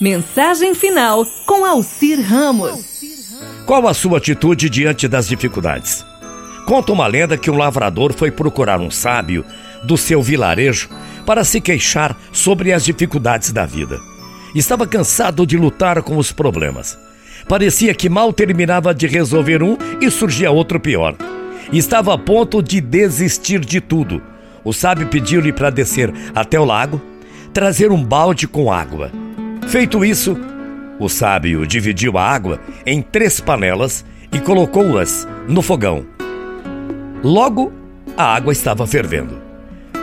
Mensagem final com Alcir Ramos. Qual a sua atitude diante das dificuldades? Conta uma lenda que um lavrador foi procurar um sábio do seu vilarejo para se queixar sobre as dificuldades da vida. Estava cansado de lutar com os problemas. Parecia que mal terminava de resolver um e surgia outro pior. Estava a ponto de desistir de tudo. O sábio pediu-lhe para descer até o lago, trazer um balde com água. Feito isso, o sábio dividiu a água em três panelas e colocou-as no fogão. Logo, a água estava fervendo.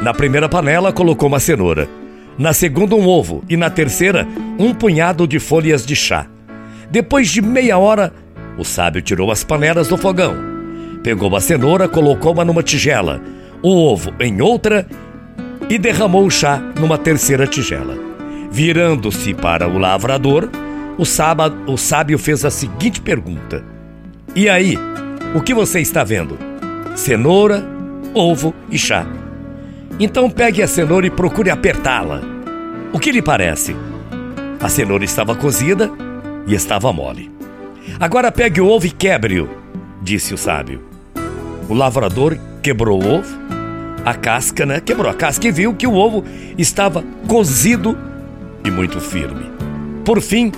Na primeira panela, colocou uma cenoura. Na segunda, um ovo. E na terceira, um punhado de folhas de chá. Depois de meia hora, o sábio tirou as panelas do fogão. Pegou a cenoura, colocou-a numa tigela, o ovo em outra e derramou o chá numa terceira tigela. Virando-se para o lavrador, o, sábado, o sábio fez a seguinte pergunta: E aí, o que você está vendo? Cenoura, ovo e chá. Então pegue a cenoura e procure apertá-la. O que lhe parece? A cenoura estava cozida e estava mole. Agora pegue o ovo e quebre-o, disse o sábio. O lavrador quebrou o ovo, a casca, né? Quebrou a casca e viu que o ovo estava cozido e muito firme. Por fim,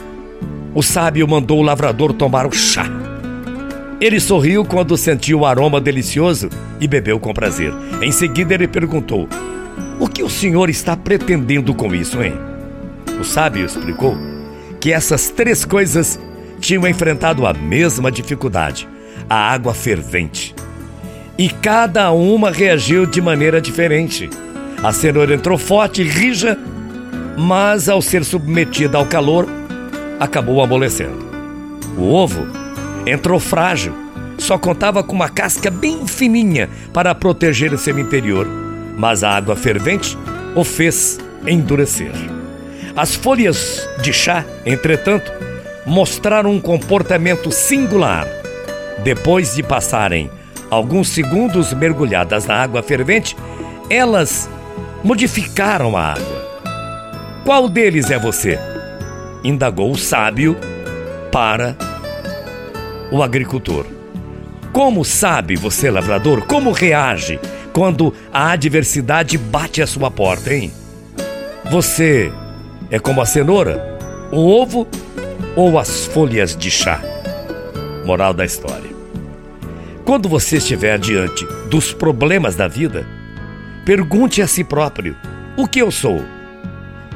o sábio mandou o lavrador tomar o chá. Ele sorriu quando sentiu o aroma delicioso e bebeu com prazer. Em seguida, ele perguntou: O que o senhor está pretendendo com isso, hein? O sábio explicou que essas três coisas tinham enfrentado a mesma dificuldade: a água fervente. E cada uma reagiu de maneira diferente. A cenoura entrou forte e rija, mas ao ser submetida ao calor, acabou amolecendo. O ovo entrou frágil, só contava com uma casca bem fininha para proteger o seu interior, mas a água fervente o fez endurecer. As folhas de chá, entretanto, mostraram um comportamento singular. Depois de passarem alguns segundos mergulhadas na água fervente, elas modificaram a água. Qual deles é você? indagou o sábio para o agricultor. Como sabe você, lavrador, como reage quando a adversidade bate à sua porta, hein? Você é como a cenoura, o ovo ou as folhas de chá? Moral da história. Quando você estiver diante dos problemas da vida, pergunte a si próprio: o que eu sou?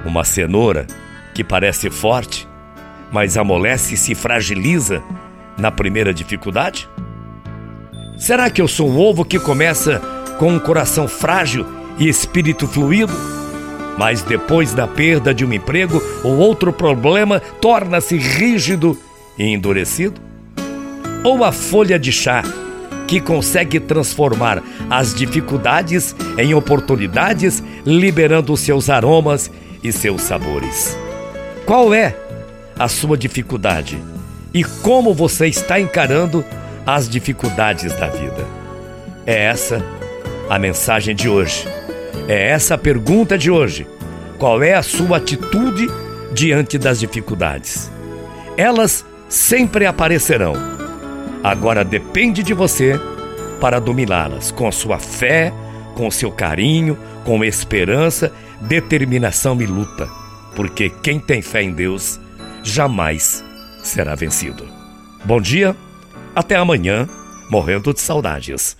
Uma cenoura que parece forte, mas amolece e se fragiliza na primeira dificuldade? Será que eu sou um ovo que começa com um coração frágil e espírito fluido? Mas depois da perda de um emprego ou outro problema torna-se rígido e endurecido? Ou a folha de chá que consegue transformar as dificuldades em oportunidades, liberando seus aromas e seus sabores? Qual é a sua dificuldade e como você está encarando as dificuldades da vida? É essa a mensagem de hoje. É essa a pergunta de hoje. Qual é a sua atitude diante das dificuldades? Elas sempre aparecerão. Agora depende de você para dominá-las com a sua fé, com seu carinho, com esperança, determinação e luta porque quem tem fé em Deus jamais será vencido. Bom dia, até amanhã, morrendo de saudades.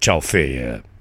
Tchau, feia.